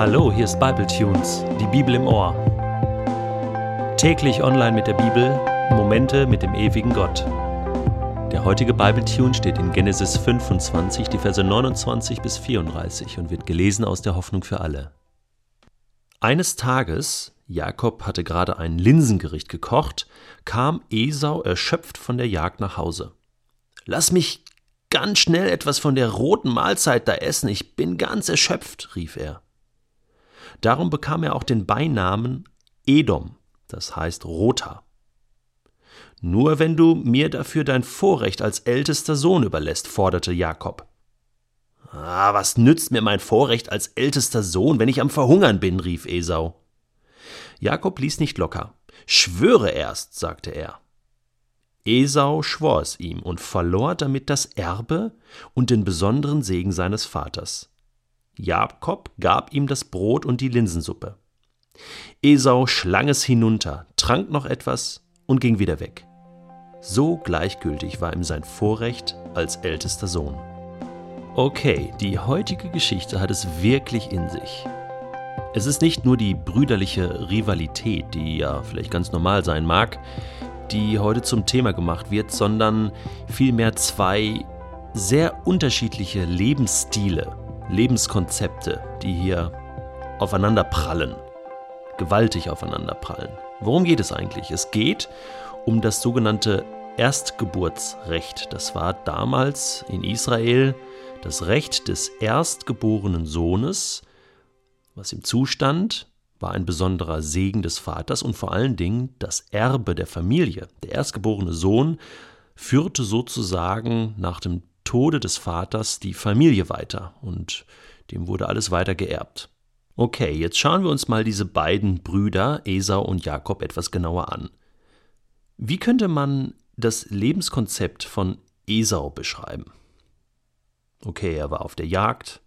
Hallo, hier ist Bible Tunes, die Bibel im Ohr. Täglich online mit der Bibel, Momente mit dem ewigen Gott. Der heutige Bible Tune steht in Genesis 25, die Verse 29 bis 34 und wird gelesen aus der Hoffnung für alle. Eines Tages, Jakob hatte gerade ein Linsengericht gekocht, kam Esau erschöpft von der Jagd nach Hause. Lass mich ganz schnell etwas von der roten Mahlzeit da essen, ich bin ganz erschöpft, rief er. Darum bekam er auch den Beinamen Edom, das heißt Roter. Nur wenn du mir dafür dein Vorrecht als ältester Sohn überlässt, forderte Jakob. Ah, was nützt mir mein Vorrecht als ältester Sohn, wenn ich am Verhungern bin, rief Esau. Jakob ließ nicht locker. Schwöre erst, sagte er. Esau schwor es ihm und verlor damit das Erbe und den besonderen Segen seines Vaters. Jakob gab ihm das Brot und die Linsensuppe. Esau schlang es hinunter, trank noch etwas und ging wieder weg. So gleichgültig war ihm sein Vorrecht als ältester Sohn. Okay, die heutige Geschichte hat es wirklich in sich. Es ist nicht nur die brüderliche Rivalität, die ja vielleicht ganz normal sein mag, die heute zum Thema gemacht wird, sondern vielmehr zwei sehr unterschiedliche Lebensstile, Lebenskonzepte, die hier aufeinander prallen, gewaltig aufeinander prallen. Worum geht es eigentlich? Es geht um das sogenannte Erstgeburtsrecht. Das war damals in Israel das Recht des erstgeborenen Sohnes, was ihm zustand, war ein besonderer Segen des Vaters und vor allen Dingen das Erbe der Familie. Der erstgeborene Sohn führte sozusagen nach dem Tode des Vaters die Familie weiter und dem wurde alles weiter geerbt. Okay, jetzt schauen wir uns mal diese beiden Brüder, Esau und Jakob, etwas genauer an. Wie könnte man das Lebenskonzept von Esau beschreiben? Okay, er war auf der Jagd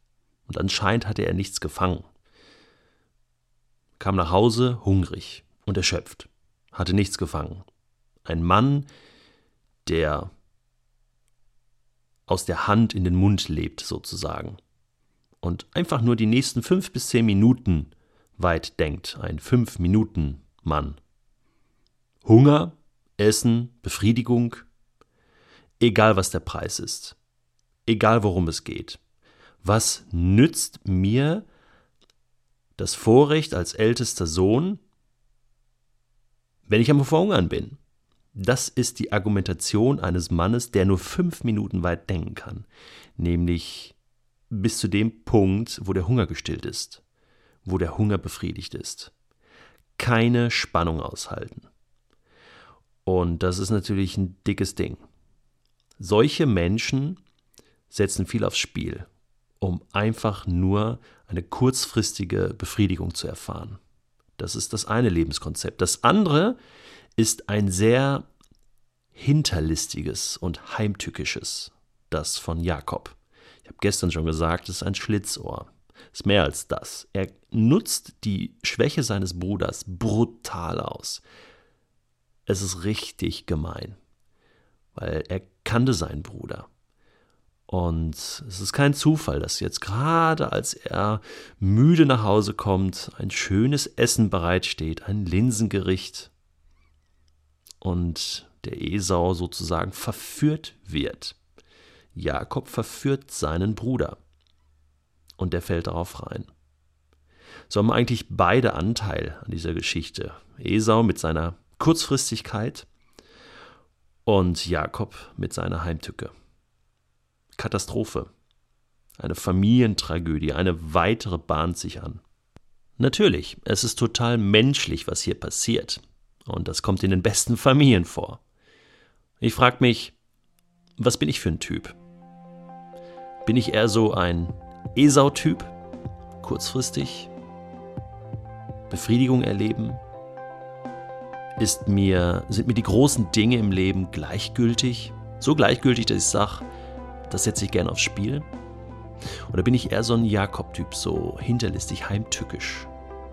und anscheinend hatte er nichts gefangen kam nach Hause hungrig und erschöpft, hatte nichts gefangen. Ein Mann, der aus der Hand in den Mund lebt, sozusagen. Und einfach nur die nächsten fünf bis zehn Minuten weit denkt. Ein Fünf-Minuten-Mann. Hunger, Essen, Befriedigung, egal was der Preis ist, egal worum es geht. Was nützt mir das Vorrecht als ältester Sohn, wenn ich am Verhungern bin. Das ist die Argumentation eines Mannes, der nur fünf Minuten weit denken kann, nämlich bis zu dem Punkt, wo der Hunger gestillt ist, wo der Hunger befriedigt ist. Keine Spannung aushalten. Und das ist natürlich ein dickes Ding. Solche Menschen setzen viel aufs Spiel um einfach nur eine kurzfristige Befriedigung zu erfahren. Das ist das eine Lebenskonzept. Das andere ist ein sehr hinterlistiges und heimtückisches, das von Jakob. Ich habe gestern schon gesagt, es ist ein Schlitzohr. Es ist mehr als das. Er nutzt die Schwäche seines Bruders brutal aus. Es ist richtig gemein, weil er kannte seinen Bruder. Und es ist kein Zufall, dass jetzt gerade als er müde nach Hause kommt, ein schönes Essen bereitsteht, ein Linsengericht. Und der Esau sozusagen verführt wird. Jakob verführt seinen Bruder. Und der fällt darauf rein. So haben eigentlich beide Anteil an dieser Geschichte. Esau mit seiner Kurzfristigkeit und Jakob mit seiner Heimtücke. Katastrophe. Eine Familientragödie, eine weitere bahnt sich an. Natürlich, es ist total menschlich, was hier passiert. Und das kommt in den besten Familien vor. Ich frage mich, was bin ich für ein Typ? Bin ich eher so ein Esau-Typ? Kurzfristig? Befriedigung erleben? Ist mir, sind mir die großen Dinge im Leben gleichgültig? So gleichgültig, dass ich sage, das setze ich gerne aufs Spiel. Oder bin ich eher so ein Jakob-Typ, so hinterlistig, heimtückisch?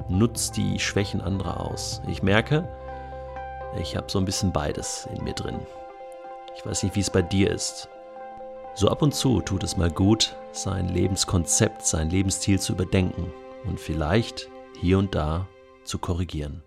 Nutzt die Schwächen anderer aus. Ich merke, ich habe so ein bisschen beides in mir drin. Ich weiß nicht, wie es bei dir ist. So ab und zu tut es mal gut, sein Lebenskonzept, sein Lebensstil zu überdenken. und vielleicht hier und da zu korrigieren.